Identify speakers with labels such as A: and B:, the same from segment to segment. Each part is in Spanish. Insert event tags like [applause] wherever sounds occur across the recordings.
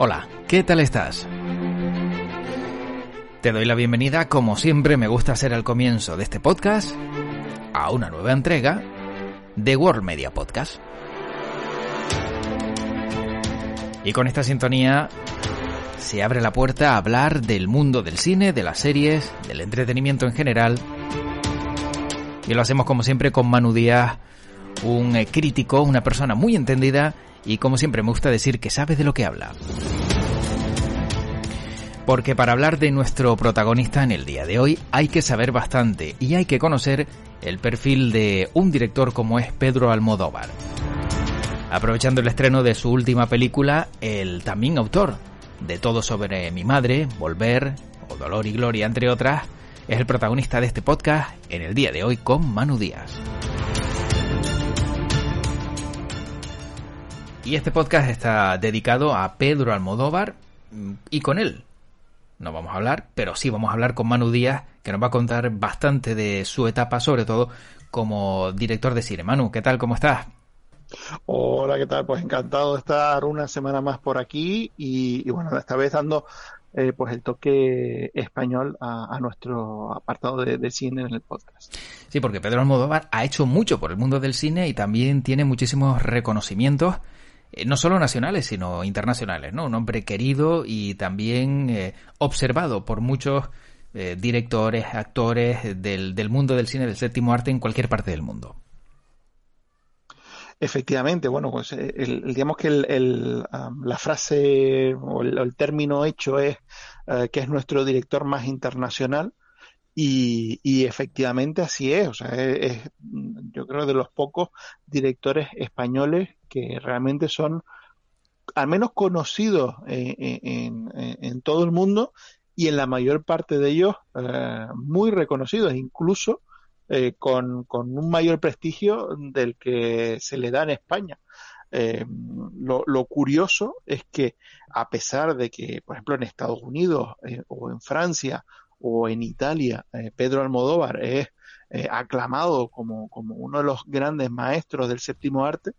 A: Hola, ¿qué tal estás? Te doy la bienvenida, como siempre me gusta hacer al comienzo de este podcast, a una nueva entrega de World Media Podcast. Y con esta sintonía se abre la puerta a hablar del mundo del cine, de las series, del entretenimiento en general. Y lo hacemos como siempre con Manu Díaz, un eh, crítico, una persona muy entendida y como siempre me gusta decir que sabe de lo que habla. Porque para hablar de nuestro protagonista en el día de hoy hay que saber bastante y hay que conocer el perfil de un director como es Pedro Almodóvar. Aprovechando el estreno de su última película, el también autor de Todo sobre mi madre, Volver o Dolor y Gloria, entre otras, es el protagonista de este podcast en el día de hoy con Manu Díaz. Y este podcast está dedicado a Pedro Almodóvar y con él no vamos a hablar, pero sí vamos a hablar con Manu Díaz, que nos va a contar bastante de su etapa, sobre todo como director de cine. Manu, ¿qué tal? ¿Cómo estás?
B: Hola, ¿qué tal? Pues encantado de estar una semana más por aquí y, bueno, esta vez dando eh, pues el toque español a, nuestro apartado de, cine en el podcast.
A: Sí, porque Pedro Almodóvar ha hecho mucho por el mundo del cine y también tiene muchísimos reconocimientos eh, no solo nacionales, sino internacionales, ¿no? Un hombre querido y también eh, observado por muchos eh, directores, actores del, del mundo del cine del séptimo arte en cualquier parte del mundo.
B: Efectivamente, bueno, pues el, digamos que el, la frase o el, término hecho es que es nuestro director más internacional y, efectivamente así es, o sea, es, yo creo de los pocos directores españoles que realmente son al menos conocidos en, todo el mundo y en la mayor parte de ellos eh, muy reconocidos, incluso eh, con, un mayor prestigio del que se le da en España. Eh, lo, curioso es que a pesar de que, por ejemplo, en Estados Unidos o en Francia o en Italia, Pedro Almodóvar es aclamado como, como uno de los grandes maestros del séptimo arte,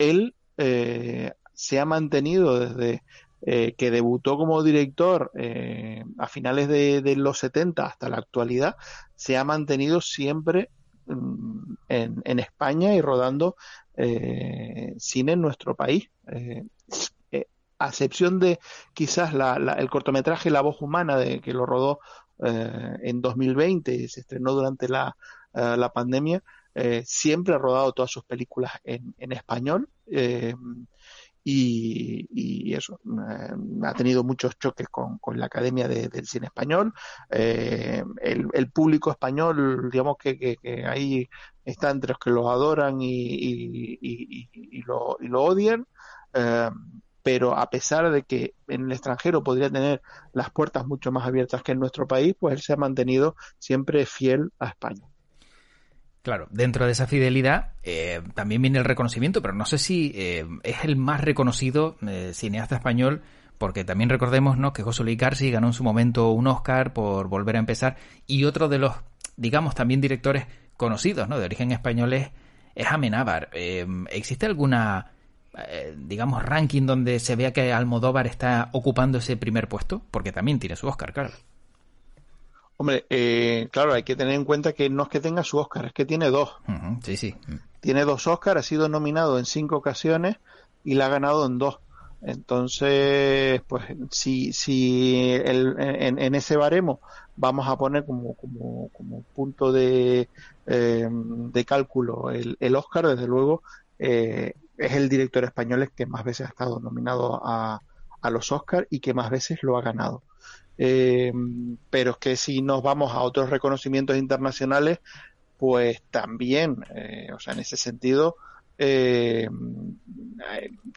B: él eh, se ha mantenido desde eh, que debutó como director eh, a finales de, los 70 hasta la actualidad, se ha mantenido siempre mm, en, España y rodando cine en nuestro país. A excepción de quizás el cortometraje La voz humana, de, que lo rodó en 2020 y se estrenó durante la pandemia, eh, siempre ha rodado todas sus películas en, español eh, y, eso, eh, ha tenido muchos choques con, la Academia del Cine Español. El, público español, digamos que, ahí está entre los que lo adoran y, lo, lo, odian pero a pesar de que en el extranjero podría tener las puertas mucho más abiertas que en nuestro país, pues él se ha mantenido siempre fiel a España.
A: Claro, dentro de esa fidelidad eh, también viene el reconocimiento, pero no sé si eh, es el más reconocido eh, cineasta español, porque también recordemos ¿no? que José Luis García ganó en su momento un Oscar por volver a empezar, y otro de los, digamos, también directores conocidos, ¿no? de origen español es, Amenábar. ¿Existe alguna, digamos, ranking donde se vea que Almodóvar está ocupando ese primer puesto? Porque también tiene su Oscar, claro.
B: Hombre, eh, claro, hay que tener en cuenta que no es que tenga su Oscar, es que tiene dos.
A: sí, sí.
B: Tiene dos Oscars, ha sido nominado en cinco ocasiones y la ha ganado en dos. Entonces, pues si, si en, ese baremo vamos a poner como, como, como punto de, eh, de cálculo el, el, Oscar, desde luego, eh, es el director español que más veces ha estado nominado a, a los Oscars y que más veces lo ha ganado. Eh, pero es que si nos vamos a otros reconocimientos internacionales, pues también, eh, o sea, en ese sentido, eh,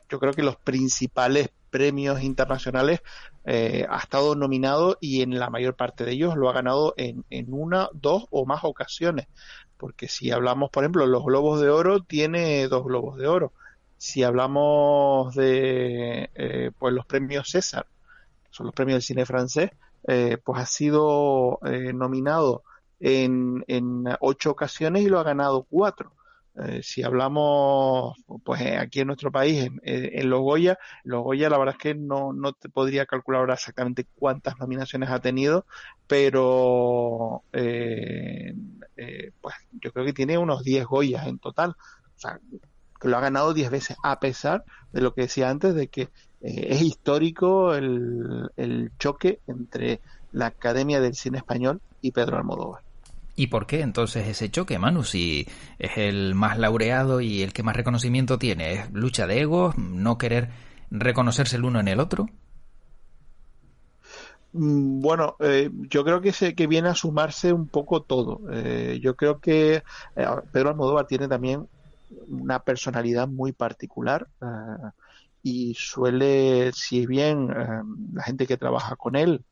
B: yo creo que los principales premios internacionales ha estado nominado y en la mayor parte de ellos lo ha ganado en, en una, dos o más ocasiones. Porque si hablamos, por ejemplo, los Globos de Oro, tiene dos Globos de Oro. Si hablamos de pues los premios César, son los premios del cine francés, eh, pues ha sido eh, nominado en, en, ocho ocasiones y lo ha ganado cuatro. Eh, si hablamos, pues eh, aquí en nuestro país, en, en los Goya, los Goya la verdad es que no, no te podría calcular ahora exactamente cuántas nominaciones ha tenido, pero eh, pues yo creo que tiene unos 10 Goyas en total. O sea, que lo ha ganado 10 veces, a pesar de lo que decía antes, de que es histórico el, el choque entre la Academia del Cine Español y Pedro Almodóvar.
A: ¿Y por qué entonces ese choque, Manu? Si es el más laureado y el que más reconocimiento tiene, ¿es lucha de egos, no querer reconocerse el uno en el otro?
B: Mm, bueno, eh, yo creo que, se, que viene a sumarse un poco todo. Eh, yo creo que eh, Pedro Almodóvar tiene también una personalidad muy particular y suele, si bien la gente que trabaja con él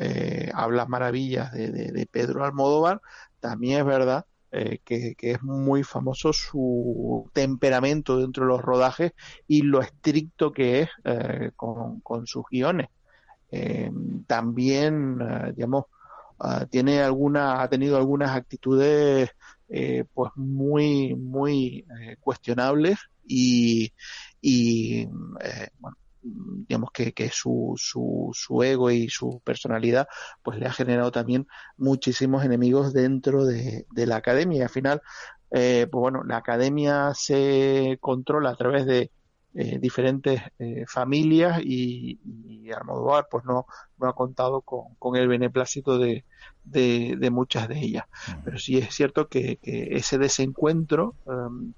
B: eh, habla maravillas de, Pedro Almodóvar, también es verdad eh, que, es muy famoso su temperamento dentro de los rodajes y lo estricto que es eh, con, sus guiones. también, digamos, ah, tiene alguna, ha tenido algunas actitudes pues muy, muy cuestionables y, y bueno, digamos que, que su, su, su, ego y su personalidad pues le ha generado también muchísimos enemigos dentro de, la academia. Y al final eh, pues bueno la academia se controla a través de eh, diferentes eh, familias y, y, Almodóvar pues no, no ha contado con, con el beneplácito de, de, muchas de ellas. Pero sí es cierto que, que ese desencuentro um,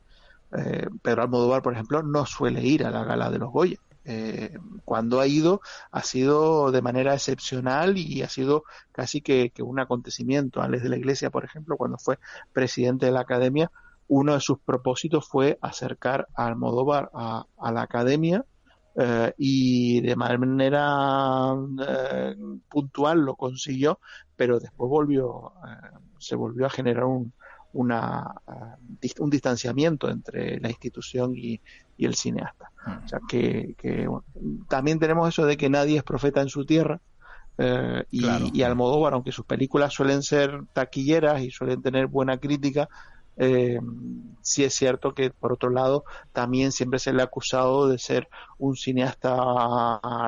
B: Pedro Almodóvar por ejemplo no suele ir a la gala de los Goya. Eh, cuando ha ido ha sido de manera excepcional y ha sido casi que, un acontecimiento. Alex de la Iglesia, por ejemplo, cuando fue presidente de la Academia, uno de sus propósitos fue acercar a Almodóvar a, la Academia eh, y de manera eh, puntual lo consiguió, pero después volvió, se volvió a generar un, una, un distanciamiento entre la institución y, y el cineasta. O sea, que, también tenemos eso de que nadie es profeta en su tierra. Eh, y, y, Almodóvar, aunque sus películas suelen ser taquilleras y suelen tener buena crítica, eh, sí es cierto que por otro lado también siempre se le ha acusado de ser un cineasta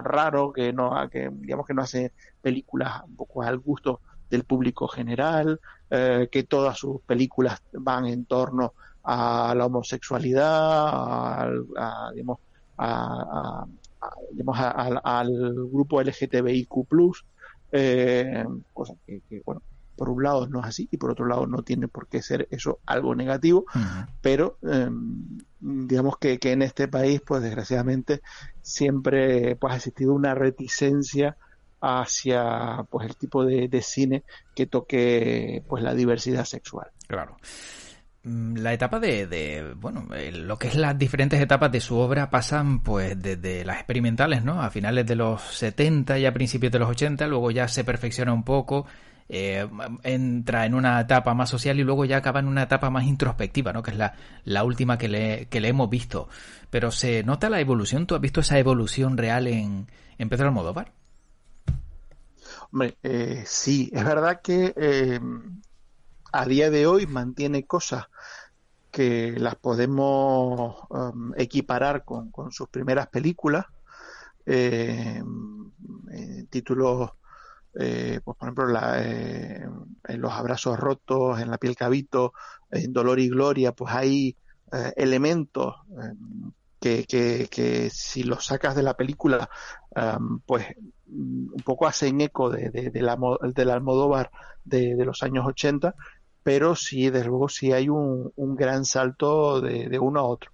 B: raro que no que digamos que no hace películas un poco al gusto del público general eh, que todas sus películas van en torno a la homosexualidad, digamos, al grupo LGTBIQ+, eh, cosa que, bueno, por un lado no es así y por otro lado no tiene por qué ser eso algo negativo, pero em, digamos que, que, en este país, pues desgraciadamente, siempre pues ha existido una reticencia hacia pues el tipo de, de cine que toque pues la diversidad sexual.
A: Claro. Mm, la etapa de, bueno, lo que es las diferentes etapas de su obra pasan pues desde las experimentales, ¿no? A finales de los 70 y a principios de los 80, luego ya se perfecciona un poco, eh, entra en una etapa más social y luego ya acaba en una etapa más introspectiva, ¿no? Que es la, última que le, que le hemos visto. Pero se nota la evolución, ¿tú has visto esa evolución real en, en Pedro Almodóvar?
B: Hombre, eh, sí, es verdad que eh, a día de hoy mantiene cosas que las podemos um, equiparar con, sus primeras películas. Eh, títulos, eh, pues por ejemplo, eh, en Los Abrazos Rotos, en La Piel Cabito, en Dolor y Gloria, pues hay eh, elementos que, que, si los sacas de la película, pues un poco hacen eco de, de, la, del Almodóvar de, de los años 80 pero sí, desde luego, sí hay un, un gran salto de, de, uno a otro.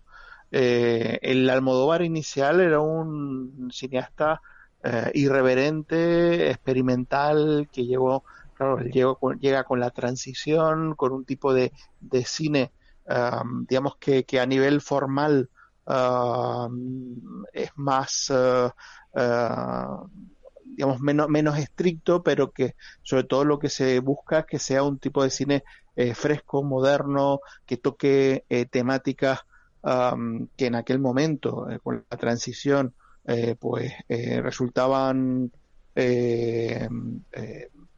B: Eh, el Almodóvar inicial era un cineasta eh, irreverente, experimental, que llegó, claro, llega con la transición, con un tipo de, de cine, um, digamos que, que, a nivel formal um, es más, uh, uh, digamos, menos, menos estricto, pero que sobre todo lo que se busca es que sea un tipo de cine eh, fresco, moderno, que toque eh, temáticas que en aquel momento, eh, con la transición, pues resultaban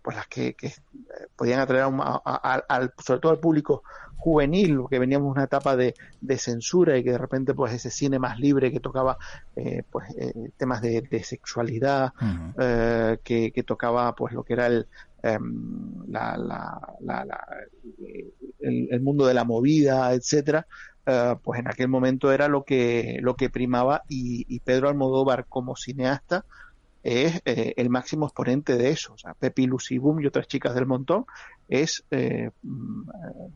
B: pues las que, que podían atraer al, sobre todo al público juvenil, porque veníamos de una etapa de, de, censura y que de repente pues ese cine más libre que tocaba pues temas de, sexualidad, que, que, tocaba pues lo que era el, em, la, la, el, mundo de la movida, etcétera, eh, pues en aquel momento era lo que, lo que primaba y, Pedro Almodóvar como cineasta es eh, el máximo exponente de eso. O sea, Pepi, Lucy Boom y otras chicas del montón es, eh, mm,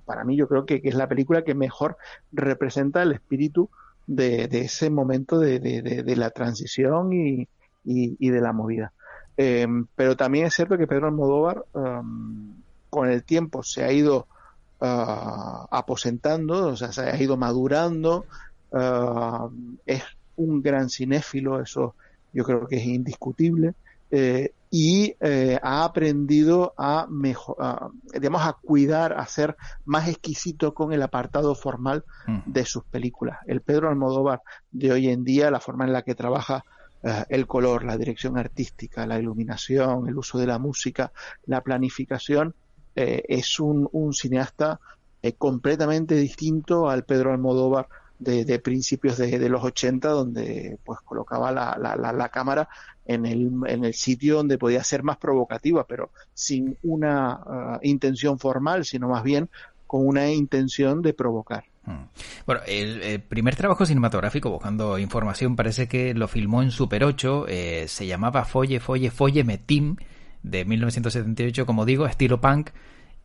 B: para mí yo creo que, es la película que mejor representa el espíritu de, ese momento de, de, la transición y, y, de la movida. pero también es cierto que Pedro Almodóvar con el tiempo se ha ido uh, aposentando, o sea, se ha ido madurando, uh, es un gran cinéfilo, eso yo creo que es indiscutible, eh, y eh, ha aprendido a mejor, digamos, a cuidar, a ser más exquisito con el apartado formal mm. de sus películas. El Pedro Almodóvar de hoy en día, la forma en la que trabaja uh, el color, la dirección artística, la iluminación, el uso de la música, la planificación, eh, es un, cineasta eh, completamente distinto al Pedro Almodóvar de, principios de, los 80, donde pues colocaba la, la, cámara en el, en el sitio donde podía ser más provocativa, pero sin una ah, intención formal, sino más bien con una intención de provocar.
A: Hmm. Bueno, el, primer trabajo cinematográfico, buscando información, parece que lo filmó en Super 8, eh, se llamaba Folle, Folle, Folle Metim, de 1978, como digo, estilo punk.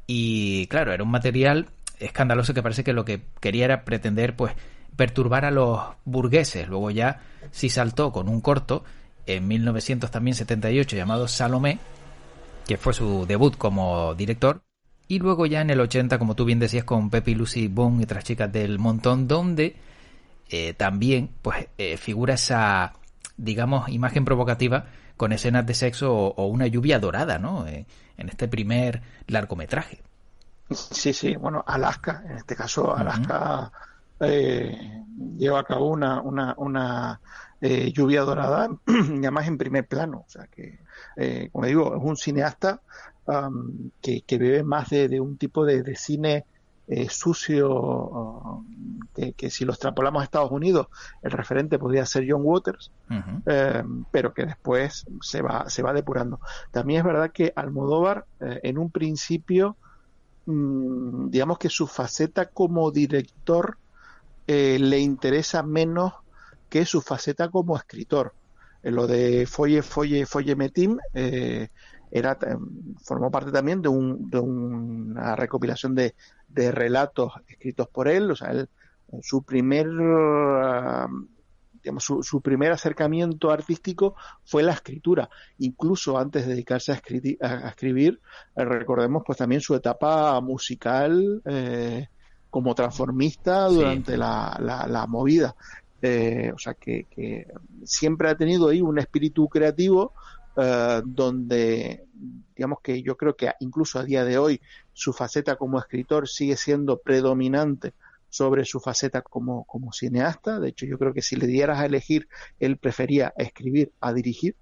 A: Y claro, era un material escandaloso que parece que lo que quería era pretender, pues, perturbar a los burgueses. Luego ya sí saltó con un corto en 1978 llamado Salomé, que fue su debut como director. Y luego ya en el 80, como tú bien decías, con Pepe Lucy Boom y otras chicas del montón, donde eh, también pues eh, figura esa, digamos, imagen provocativa con escenas de sexo o, una lluvia dorada, ¿no? Eh, en este primer largometraje.
B: Sí, sí, bueno, Alaska, en este caso Alaska eh, lleva a cabo una, una, una eh, lluvia dorada, [clears throat] y además en primer plano, o sea que, como digo, es un cineasta que, que, bebe más de, un tipo de cine eh, sucio que, si lo extrapolamos a Estados Unidos el referente podría ser John Waters eh, pero que después se va se va depurando. También es verdad que Almodóvar eh, en un principio mm, digamos que su faceta como director le interesa menos que su faceta como escritor. Lo de Folle Folle Folle Metim era formó parte también de, un, de una recopilación de, de relatos escritos por él, o sea, él, su primer digamos, su, primer acercamiento artístico fue la escritura. Incluso antes de dedicarse a, escribir, eh, recordemos pues también su etapa musical eh, como transformista durante la, la, movida. Eh, o sea que, que, siempre ha tenido ahí un espíritu creativo eh, donde digamos que yo creo que incluso a día de hoy su faceta como escritor sigue siendo predominante sobre su faceta como, como cineasta. De hecho, yo creo que si le dieras a elegir, él prefería escribir a dirigir,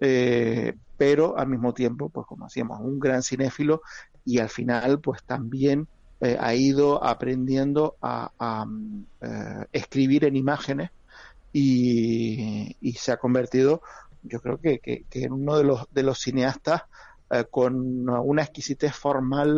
B: eh, pero al mismo tiempo, pues como decíamos, un gran cinéfilo y al final, pues también eh, ha ido aprendiendo a, escribir en imágenes y, y, se ha convertido yo creo que, que, que uno de los, de los cineastas eh, con una exquisitez formal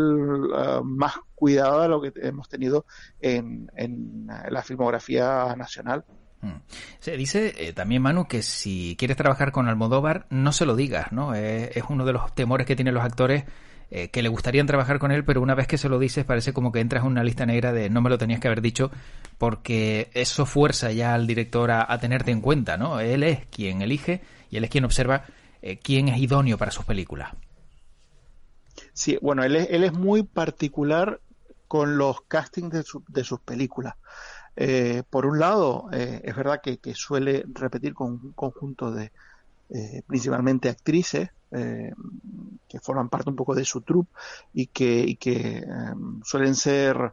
B: eh, más cuidada de lo que hemos tenido en, en la filmografía nacional.
A: Hmm. Se dice eh, también, Manu, que si quieres trabajar con Almodóvar, no se lo digas, ¿no? es uno de los temores que tienen los actores que le gustarían trabajar con él, pero una vez que se lo dices parece como que entras en una lista negra de no me lo tenías que haber dicho, porque eso fuerza ya al director a, a tenerte en cuenta, ¿no? Él es quien elige y él es quien observa eh, quién es idóneo para sus películas.
B: Sí, bueno, él es, él es muy particular con los castings de, de sus películas. Eh, por un lado, eh, es verdad que, suele repetir con un conjunto de principalmente actrices que forman parte un poco de su troupe y que, y que suelen ser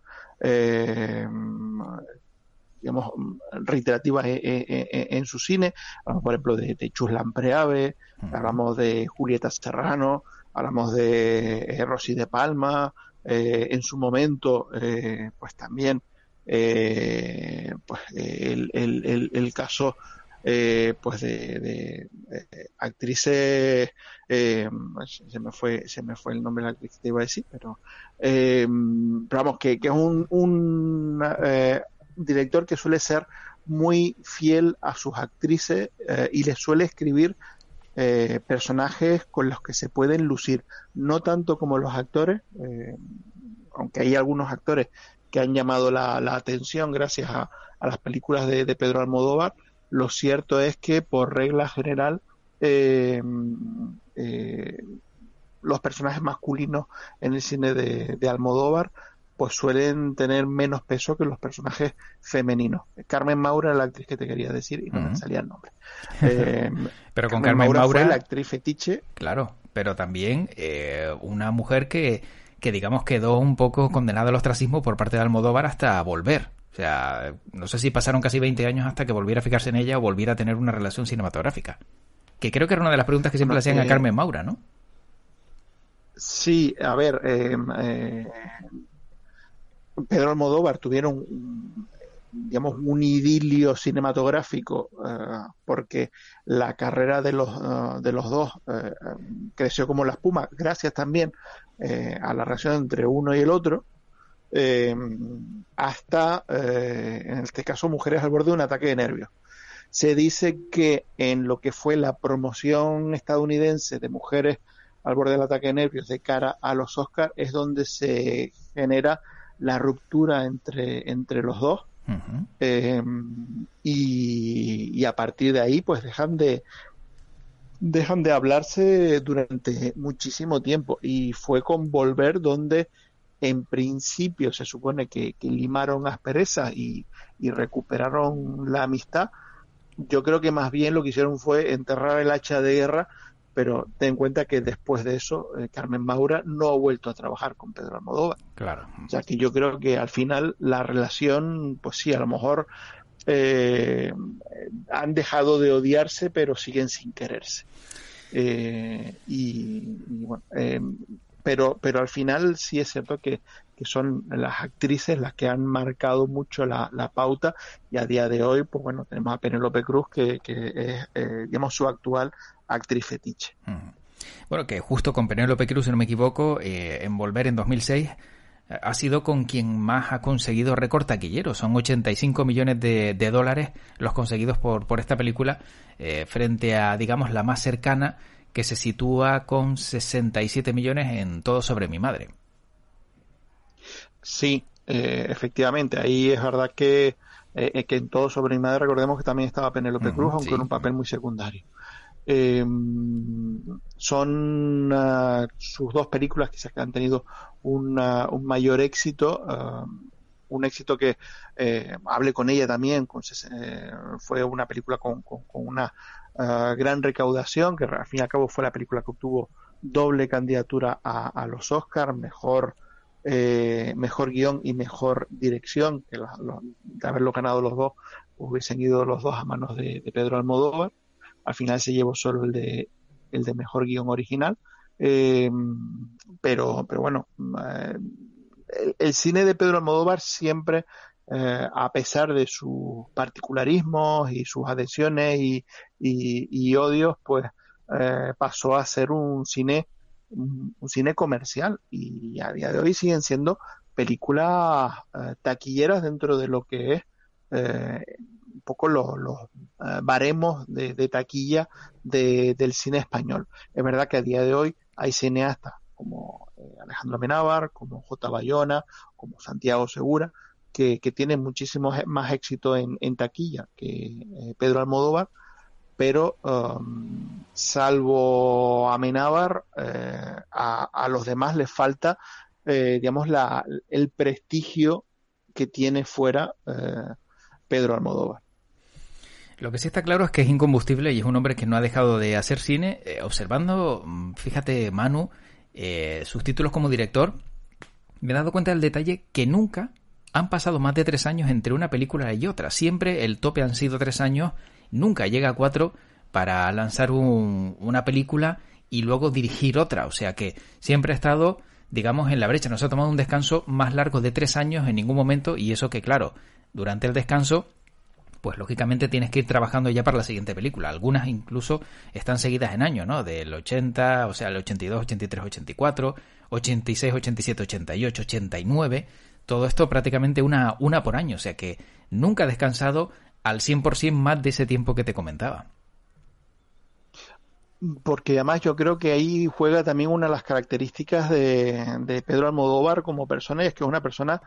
B: digamos, reiterativas en, su cine. Hablamos, por ejemplo, de, de Chus Lampreave, hablamos de Julieta Serrano, hablamos de Rosy de Palma, en su momento, pues también pues el, el, el, caso pues de, actrices se me fue se me fue el nombre de la actriz que te iba a decir pero, pero vamos que, que es un, un director que suele ser muy fiel a sus actrices eh, y les suele escribir eh, personajes con los que se pueden lucir, no tanto como los actores, eh, aunque hay algunos actores que han llamado la, atención gracias a, las películas de, Pedro Almodóvar, lo cierto es que por regla general los personajes masculinos en el cine de Almodóvar pues suelen tener menos peso que los personajes femeninos. Carmen Maura era la actriz que te quería decir y no me salía el nombre. [laughs]
A: Eh, pero con Carmen, Maura, fue
B: la actriz fetiche.
A: Claro, pero también eh, una mujer que, que, digamos, quedó un poco condenada al ostracismo por parte de Almodóvar hasta volver. O sea, no sé si pasaron casi 20 años hasta que volviera a fijarse en ella o volviera a tener una relación cinematográfica. Que creo que era una de las preguntas que siempre le hacían a Carmen Maura, ¿no?
B: Sí, a ver, eh, eh Pedro Almodóvar tuvieron digamos un idilio cinematográfico eh, porque la carrera de los eh, de los dos eh, creció como la espuma gracias también a la relación entre uno y el otro hasta en este caso mujeres al borde de un ataque de nervios. Se dice que en lo que fue la promoción estadounidense de mujeres al borde del ataque de nervios de cara a los Oscars es donde se genera la ruptura entre, entre los dos. Eh, y, a partir de ahí, pues dejan de dejan de hablarse durante muchísimo tiempo. Y fue con Volver donde en principio se supone que, limaron asperezas y, y recuperaron la amistad. Yo creo que más bien lo que hicieron fue enterrar el hacha de guerra pero ten en cuenta que después de eso eh, Carmen Maura no ha vuelto a trabajar con Pedro Almodóvar.
A: Claro.
B: O sea que yo creo que al final la relación, pues sí, a lo mejor eh, han dejado de odiarse, pero siguen sin quererse. Eh, y, bueno, pero, pero al final sí es cierto que, son las actrices las que han marcado mucho la, pauta y a día de hoy, pues bueno, tenemos a Penélope Cruz, que, que es, digamos, su actual actriz fetiche.
A: Bueno, que justo con Penélope Cruz, si no me equivoco, eh, en Volver en 2006 eh, ha sido con quien más ha conseguido récord taquillero. Son 85 millones de, dólares los conseguidos por, por esta película eh, frente a, digamos, la más cercana que se sitúa con 67 millones en Todo sobre mi madre.
B: Sí, efectivamente. Ahí es verdad que, que en Todo sobre mi madre recordemos que también estaba Penélope Cruz, aunque en un papel muy secundario. Eh, son uh, sus dos películas quizás que han tenido un mayor éxito, un éxito que eh, hablé con ella también, con, eh, fue una película con, con, una uh, gran recaudación, que al fin y al cabo fue la película que obtuvo doble candidatura a, los Oscars, mejor eh, mejor guion y mejor dirección, que de haberlo ganado los dos, hubiesen ido los dos a manos de Pedro Almodóvar al final se llevó solo el de, el de mejor guion original. Eh, pero, pero bueno, eh, el, cine de Pedro Almodóvar siempre, eh, a pesar de sus particularismos y sus adhesiones y, y, odios, pues pasó a ser un cine, un, cine comercial y a día de hoy siguen siendo películas taquilleras dentro de lo que es poco los, eh, baremos de, taquilla del cine español. Es verdad que a día de hoy hay cineastas como eh, Alejandro Menábar, como J. Bayona, como Santiago Segura, que, tienen muchísimo más éxito en, taquilla que eh, Pedro Almodóvar, pero um, salvo a Menábar, a, los demás les falta, digamos, la, el prestigio que tiene fuera Pedro Almodóvar.
A: Lo que sí está claro es que es incombustible y es un hombre que no ha dejado de hacer cine. Eh, observando, mm, fíjate, Manu, eh, sus títulos como director, me he dado cuenta del detalle que nunca han pasado más de tres años entre una película y otra. Siempre el tope han sido tres años, nunca llega a cuatro para lanzar una película y luego dirigir otra. O sea que siempre ha estado, digamos, en la brecha. No se ha tomado un descanso más largo de tres años en ningún momento y eso que, claro, durante el descanso pues lógicamente tienes que ir trabajando ya para la siguiente película. Algunas incluso están seguidas en año, ¿no? Del 80, o sea, el 82, 83, 84, 86, 87, 88, 89. Todo esto prácticamente una, una por año, o sea que nunca ha descansado al 100% más de ese tiempo que te comentaba.
B: Porque además yo creo que ahí juega también una de las características de, de Pedro Almodóvar como persona, y es que es una persona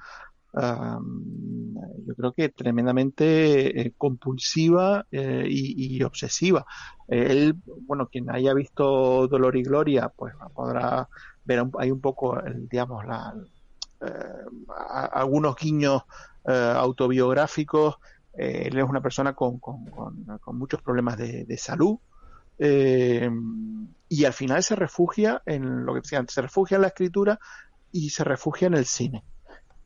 B: yo creo que tremendamente eh, compulsiva eh, y, obsesiva. él, bueno, quien haya visto Dolor y Gloria, pues podrá ver hay un poco, digamos, eh, algunos guiños autobiográficos. él es una persona con, con, muchos problemas de salud. y al final se refugia en lo que decía antes, se refugia en la escritura y se refugia en el cine.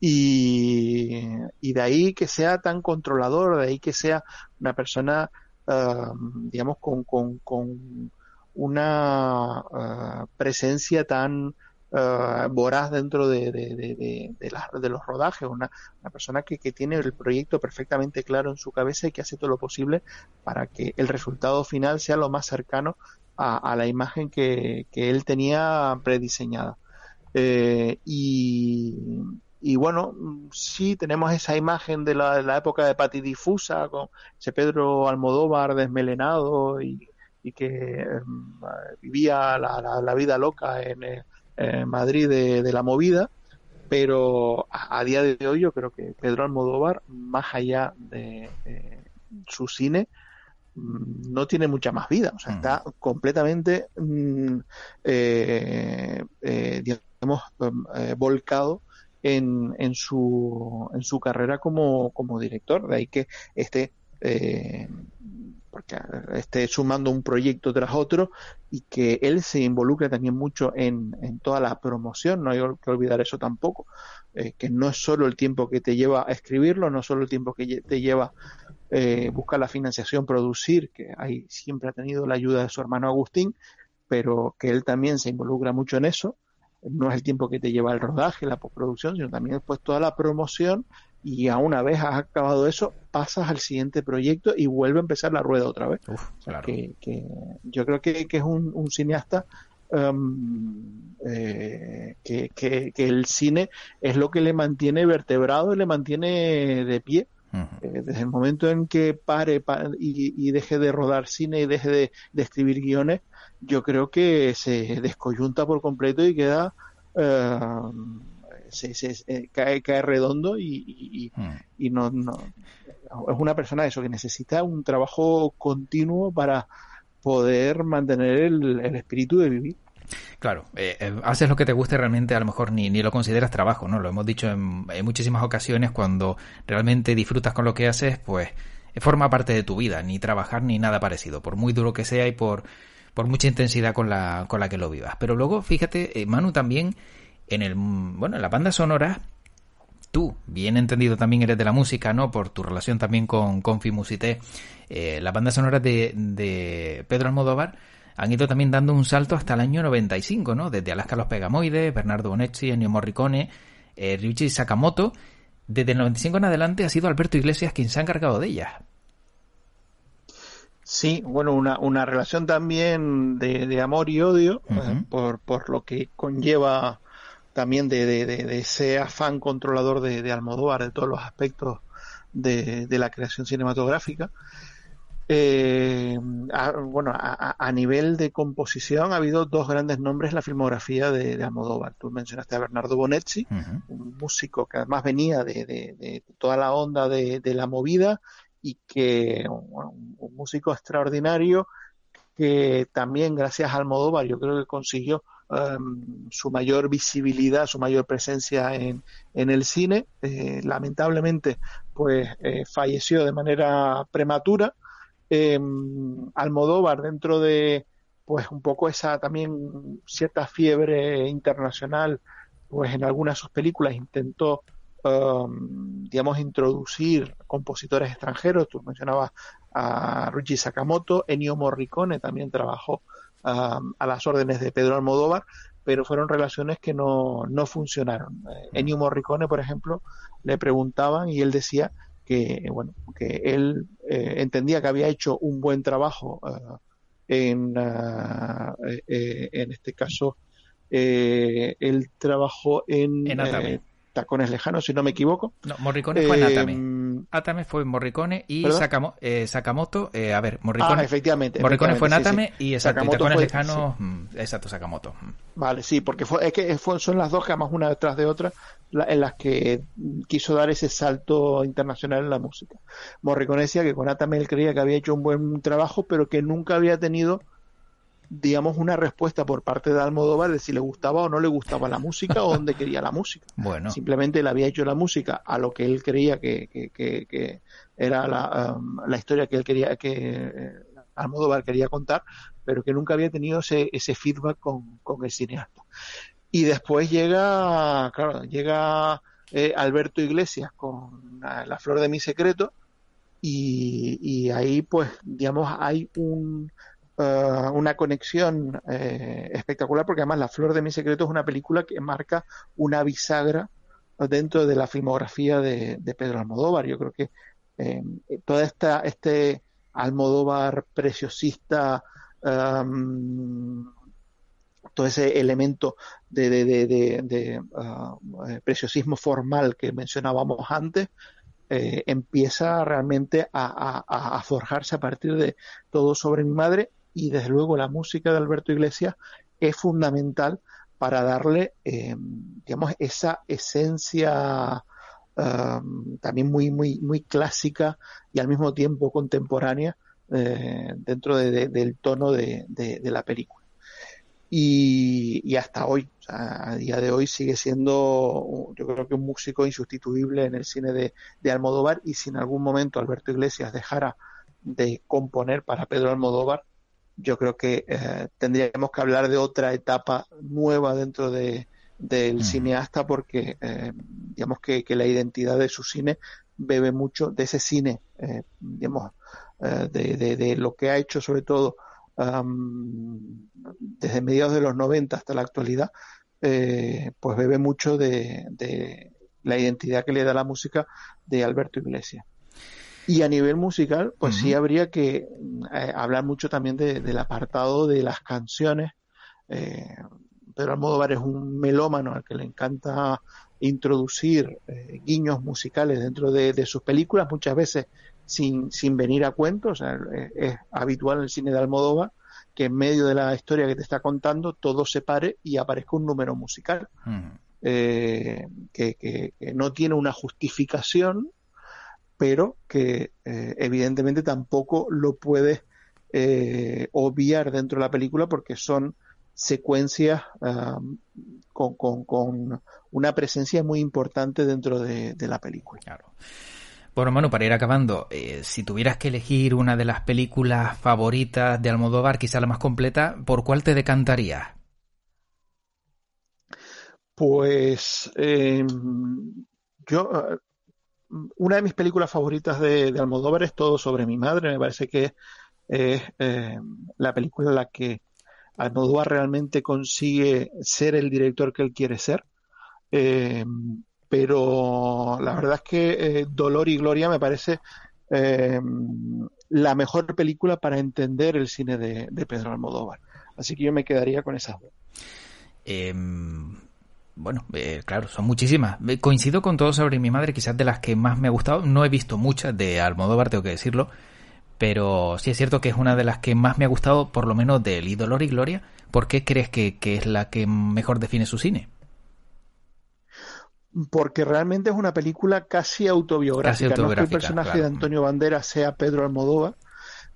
B: Y, de ahí que sea tan controlador, de ahí que sea una persona, um, digamos, con, con, una uh, presencia tan uh, voraz dentro de, de, de, los rodajes, una, una persona que, que, tiene el proyecto perfectamente claro en su cabeza y que hace todo lo posible para que el resultado final sea lo más cercano a, la imagen que, que él tenía prediseñada. Eh, y, y bueno, sí tenemos esa imagen de la, época de Pati Difusa, con ese Pedro Almodóvar desmelenado y, que em, vivía la, vida loca en, Madrid de, la movida, pero a, día de hoy yo creo que Pedro Almodóvar, más allá de, su cine, mm, no tiene mucha más vida, o sea, mm. está completamente, mm, eh, eh, digamos, eh, volcado en, en, su, en su carrera como, director. De ahí que esté, eh, porque esté sumando un proyecto tras otro y que él se involucre también mucho en, toda la promoción. No hay que olvidar eso tampoco. Eh, que no es solo el tiempo que te lleva a escribirlo, no solo el tiempo que te lleva eh, buscar la financiación, producir, que ahí siempre ha tenido la ayuda de su hermano Agustín, pero que él también se involucra mucho en eso no es el tiempo que te lleva el rodaje, la postproducción, sino también después toda la promoción y a una vez has acabado eso, pasas al siguiente proyecto y vuelve a empezar la rueda otra vez. que, yo creo que, es un, cineasta um, eh, que, que, el cine es lo que le mantiene vertebrado y le mantiene de pie. Eh, desde el momento en que pare, y, deje de rodar cine y deje de, de escribir guiones, yo creo que se descoyunta por completo y queda eh, se, eh, cae, cae redondo y, y, hmm. no, no es una persona eso que necesita un trabajo continuo para poder mantener el, espíritu de vivir.
A: Claro, eh, haces lo que te guste realmente, a lo mejor ni, ni lo consideras trabajo, ¿no? Lo hemos dicho en, muchísimas ocasiones, cuando realmente disfrutas con lo que haces, pues forma parte de tu vida, ni trabajar ni nada parecido, por muy duro que sea y por por mucha intensidad con la, con la que lo vivas. Pero luego, fíjate, eh, Manu, también en el, bueno, en la banda sonora, tú, bien entendido también eres de la música, ¿no? Por tu relación también con, con Fimusité, eh, las bandas sonoras de, de Pedro Almodóvar han ido también dando un salto hasta el año 95, ¿no? Desde Alaska los Pegamoides, Bernardo Bonetti, Ennio Morricone, eh, Ryuichi Sakamoto. Desde el 95 en adelante ha sido Alberto Iglesias quien se ha encargado de ellas.
B: Sí, bueno, una, una relación también de, amor y odio, eh, por, por lo que conlleva también de, de, ese afán controlador de, Almodóvar de todos los aspectos de, la creación cinematográfica. Eh, bueno, a, nivel de composición ha habido dos grandes nombres en la filmografía de, Almodóvar. Tú mencionaste a Bernardo Bonetti, un músico que además venía de, toda la onda de, la movida y que un, músico extraordinario que también gracias a Almodóvar yo creo que consiguió um, su mayor visibilidad, su mayor presencia en, en el cine. Eh, lamentablemente, pues eh, falleció de manera prematura. Em, Almodóvar dentro de pues un poco esa también cierta fiebre internacional, pues en algunas de sus películas intentó Um, digamos, introducir compositores extranjeros. Tú mencionabas a Ruchi Sakamoto, Ennio Morricone también trabajó a, las órdenes de Pedro Almodóvar, pero fueron relaciones que no, no funcionaron. Eh, Ennio Morricone, por ejemplo, le preguntaban y él decía que, bueno, que él eh, entendía que había hecho un buen trabajo en, en este caso, él trabajó en,
A: en
B: Tacones Lejanos, si no me equivoco.
A: No, Morricone fue en Atame. Atame fue Morricone y eh, Sakamoto, eh, a ver, Morricone.
B: Ah, efectivamente.
A: Morricone fue en Atame y, exacto, Tacones Lejanos, mm, exacto, Sakamoto. Mm.
B: Vale, sí, porque fue, es que son las dos camas una detrás de otra en las que quiso dar ese salto internacional en la música. Morricone decía que con Atame él creía que había hecho un buen trabajo, pero que nunca había tenido digamos, una respuesta por parte de Almodóvar de si le gustaba o no le gustaba la música o dónde quería la música. [laughs]
A: Bueno.
B: Simplemente le había hecho la música a lo que él creía que, que, era la, um, la, historia que él quería, que eh, Almodóvar quería contar, pero que nunca había tenido ese, ese feedback con, con el cineasta. Y después llega, claro, llega eh, Alberto Iglesias con la, Flor de mi Secreto, y, y, ahí pues digamos hay un eh, una conexión eh, espectacular porque además La Flor de mi Secreto es una película que marca una bisagra dentro de la filmografía de, Pedro Almodóvar. Yo creo que eh, toda esta este Almodóvar preciosista um, todo ese elemento de, de, uh, preciosismo formal que mencionábamos antes, empieza realmente a, a, forjarse a partir de todo sobre mi madre y desde luego la música de Alberto Iglesias es fundamental para darle, eh, digamos, esa esencia um, también muy, muy, muy clásica y al mismo tiempo contemporánea eh, dentro del tono de, la película. Y, hasta hoy, a día de hoy sigue siendo, yo creo que un músico insustituible en el cine de, de Almodóvar y si en algún momento Alberto Iglesias dejara de componer para Pedro Almodóvar, yo creo que eh, tendríamos que hablar de otra etapa nueva dentro de, del cineasta porque eh, digamos que, la identidad de su cine bebe mucho de ese cine, eh, digamos, de, de, lo que ha hecho sobre todo desde mediados de los 90 hasta la actualidad, pues bebe mucho de, de la identidad que le da la música de Alberto Iglesias. Y a nivel musical, pues sí habría que eh, hablar mucho también del apartado de las canciones. Eh, Pedro Almodóvar es un melómano al que le encanta introducir eh, guiños musicales dentro de, sus películas, muchas veces sin, sin venir a cuentos. es, habitual en el cine de Almodóvar que en medio de la historia que te está contando todo se pare y aparezca un número musical. que, que, no tiene una justificación, pero que eh, evidentemente tampoco lo puedes eh, obviar dentro de la película porque son secuencias con, con, una presencia muy importante dentro de, la película.
A: Claro. Bueno, Manu, para ir acabando, eh, si tuvieras que elegir una de las películas favoritas de Almodóvar, quizá la más completa, ¿por cuál te decantarías?
B: Pues yo una de mis películas favoritas de, Almodóvar es Todo sobre mi madre. Me parece que es eh, la película en la que Almodóvar realmente consigue ser el director que él quiere ser. Eh, pero la verdad es que eh, Dolor y Gloria me parece la mejor película para entender el cine de, de, Pedro Almodóvar. Así que yo me quedaría con esa.
A: Em, bueno, eh, claro, son muchísimas. Eh, coincido con todo sobre mi madre, quizás de las que más me ha gustado. No he visto muchas de Almodóvar, tengo que decirlo, pero sí es cierto que es una de las que más me ha gustado, por lo menos del Y Dolor y Gloria. ¿Por qué crees que, es la que mejor define su cine?
B: Porque realmente es una película casi autobiográfica. no es que el personaje de Antonio Banderas sea Pedro Almodóvar,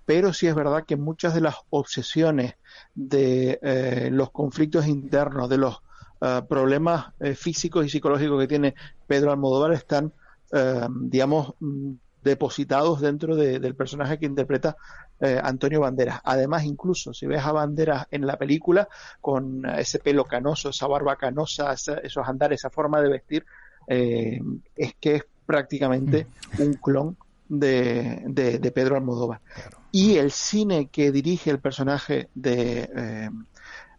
B: pero sí es verdad que muchas de las obsesiones de eh, los conflictos internos, de los eh, problemas eh, físicos y psicológicos que tiene Pedro Almodóvar están, eh, digamos, mm, depositados dentro del personaje que interpreta Antonio Banderas. Además, incluso si ves a Banderas en la película con ese pelo canoso, esa barba canosa, esos andares, esa forma de vestir, es que es prácticamente mm. un clon de, de, Pedro Almodóvar. Y el cine que dirige el personaje de eh,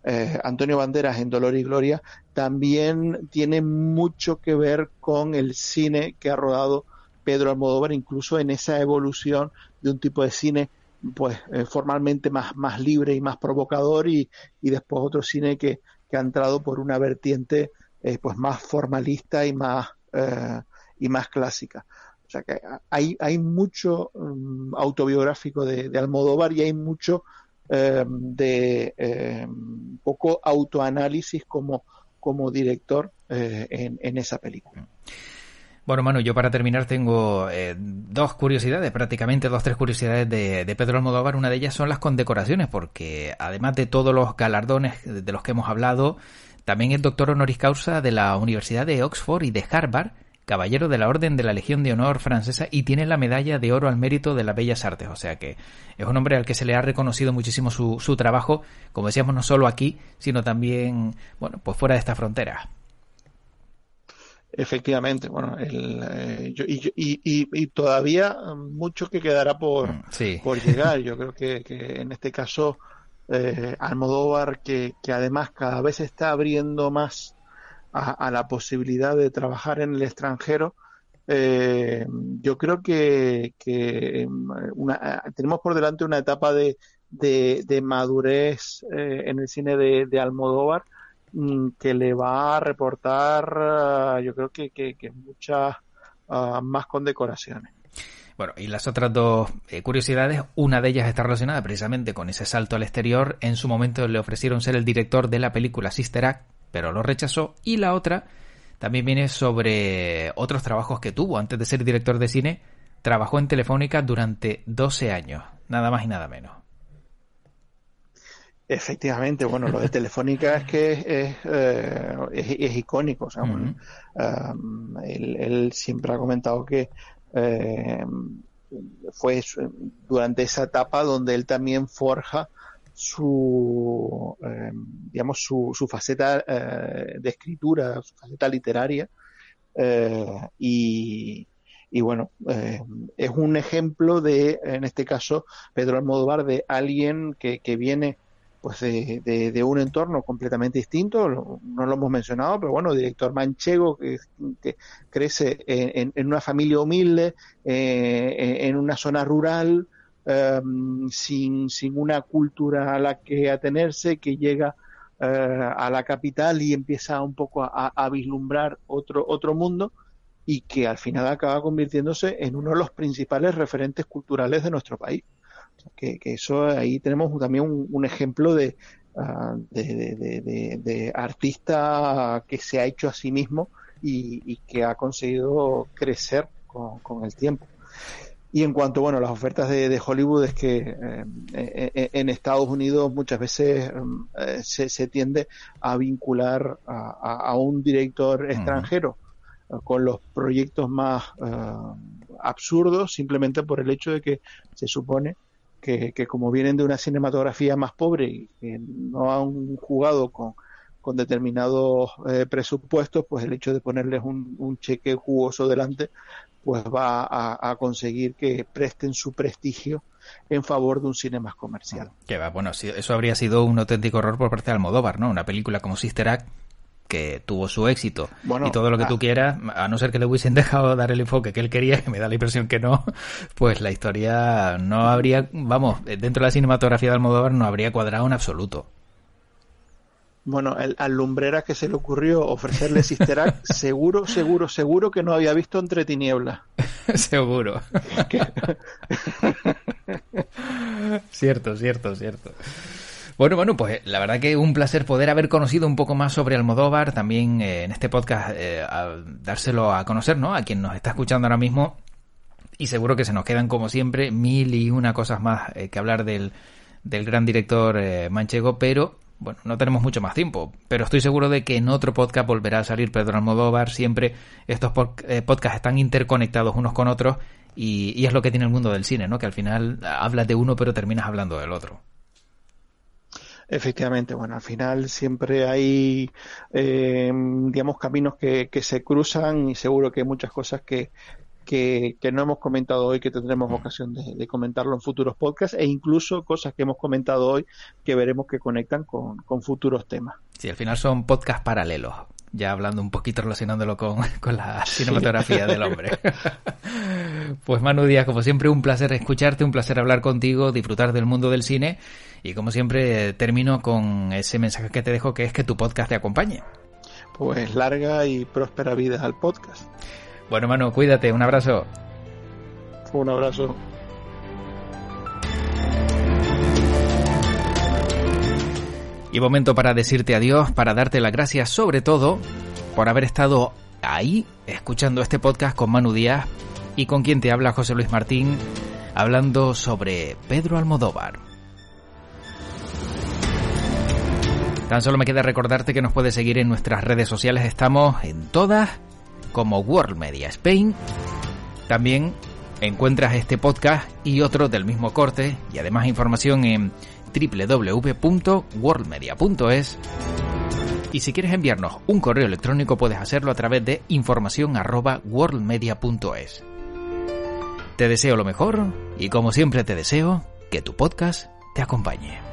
B: eh, Antonio Banderas en Dolor y Gloria también tiene mucho que ver con el cine que ha rodado Pedro Almodóvar, incluso en esa evolución de un tipo de cine pues eh, formalmente más, más libre y más provocador y, y después otro cine que, que, ha entrado por una vertiente pues más formalista y más y más clásica. O sea que hay, hay mucho mm, autobiográfico de, Almodóvar y hay mucho em, de em, poco autoanálisis como, como director eh, en, esa película.
A: Bueno, Manu, yo para terminar tengo eh, dos curiosidades, prácticamente dos, tres curiosidades de, de, Pedro Almodóvar. Una de ellas son las condecoraciones, porque además de todos los galardones de los que hemos hablado, también es doctor honoris causa de la Universidad de Oxford y de Harvard caballero de la Orden de la Legión de Honor francesa y tiene la medalla de oro al mérito de las bellas artes. O sea que es un hombre al que se le ha reconocido muchísimo su, su trabajo, como decíamos, no solo aquí, sino también, bueno, pues fuera de esta frontera.
B: Efectivamente, bueno, el, eh, y, y, y, todavía mucho que quedará por, mm, por llegar. Yo creo que, que en este caso eh, Almodóvar, que, que además cada vez está abriendo más a, la posibilidad de trabajar en el extranjero, eh, yo creo que, em, tenemos por delante una etapa de, de, madurez eh, en el cine de, Almodóvar mm, que le va a reportar, yo creo que, que, muchas ah, más condecoraciones.
A: Bueno, y las otras dos eh, curiosidades, una de ellas está relacionada precisamente con ese salto al exterior. En su momento le ofrecieron ser el director de la película Sister Act, pero lo rechazó. Y la otra también viene sobre otros trabajos que tuvo. Antes de ser director de cine, trabajó en Telefónica durante 12 años, nada más y nada menos.
B: Efectivamente, bueno, lo de Telefónica es que es, eh, icónico. O sea, um, él, siempre ha comentado que eh, fue durante esa etapa donde él también forja su, eh, digamos, su, su faceta eh, de escritura, su faceta literaria. Eh, y, y, bueno, es un ejemplo de, en este caso, Pedro Almodóvar, de alguien que, que viene pues de, de, un entorno completamente distinto, no lo hemos mencionado, pero bueno, director manchego que, que crece en, en, una familia humilde, en una zona rural, Em, sin, sin una cultura a la que atenerse, que llega eh, a la capital y empieza un poco a, vislumbrar otro, otro mundo y que al final acaba convirtiéndose en uno de los principales referentes culturales de nuestro país. que, eso ahí tenemos también un, ejemplo ah, de, de, artista que se ha hecho a sí mismo y, que ha conseguido crecer con el tiempo. Y en cuanto bueno, las ofertas de, Hollywood es que eh, eh, eh, en Estados Unidos muchas veces se, tiende a vincular a, un director extranjero con los proyectos más absurdos simplemente por el hecho de que se supone que, como vienen de una cinematografía más pobre y que no han jugado con, con determinados presupuestos, pues el hecho de ponerles un, un cheque jugoso delante pues va a, conseguir que presten su prestigio en favor de un cine más comercial.
A: Que va, bueno, eso habría sido un auténtico horror por parte de Almodóvar, ¿no? Una película como Sister Act que tuvo su éxito y todo lo que tú ah. quieras, a no ser que le hubiesen [laughs] dejado dar el enfoque que él quería, que me da la impresión que no, pues la historia no habría, vamos, dentro de la cinematografía de Almodóvar no habría cuadrado en absoluto
B: bueno, al lumbrera que se le ocurrió ofrecerle Sister [laughs] seguro, seguro, seguro que no había visto Entre Tinieblas. [laughs]
A: seguro. [laughs] cierto, cierto, cierto. Bueno, bueno, pues la verdad que un placer poder haber conocido un poco más sobre Almodóvar, también eh, en este podcast eh, dárselo a conocer, ¿no? A quien nos está escuchando ahora mismo. Y seguro que se nos quedan, como siempre, mil y una cosas más eh, que hablar del, del gran director manchego, pero bueno, no tenemos mucho más tiempo, pero estoy seguro de que en otro podcast volverá a salir Pedro Almodóvar. Siempre estos eh, podcasts están interconectados unos con otros y, es lo que tiene el mundo del cine, ¿no? Que al final hablas de uno pero terminas hablando del otro.
B: Efectivamente, bueno, al final siempre hay, eh, digamos, caminos que, que se cruzan y seguro que hay muchas cosas que, que, no hemos comentado hoy que tendremos ocasión de, comentarlo en futuros podcasts e incluso cosas que hemos comentado hoy que veremos que conectan con, con futuros temas.
A: Sí, al final son podcasts paralelos ya hablando un poquito relacionándolo con, [laughs] la cinematografía del hombre. [laughs] pues Manu Díaz, como siempre, un placer escucharte, un placer hablar contigo, disfrutar del mundo del cine y como siempre termino con ese mensaje que te dejo que es que tu podcast te acompañe.
B: Pues larga y próspera vida al podcast.
A: Bueno, Manu, cuídate, un abrazo.
B: Un abrazo.
A: Y momento para decirte adiós, para darte las gracias sobre todo por haber estado ahí escuchando este podcast con Manu Díaz y con quien te habla José Luis Martín, hablando sobre Pedro Almodóvar. Tan solo me queda recordarte que nos puedes seguir en nuestras redes sociales, estamos en todas como World Media Spain. También encuentras este podcast y otro del mismo corte y además información en www.worldmedia.es y si quieres enviarnos un correo electrónico puedes hacerlo a través de información@worldmedia.es. Te deseo lo mejor y como siempre te deseo que tu podcast te acompañe.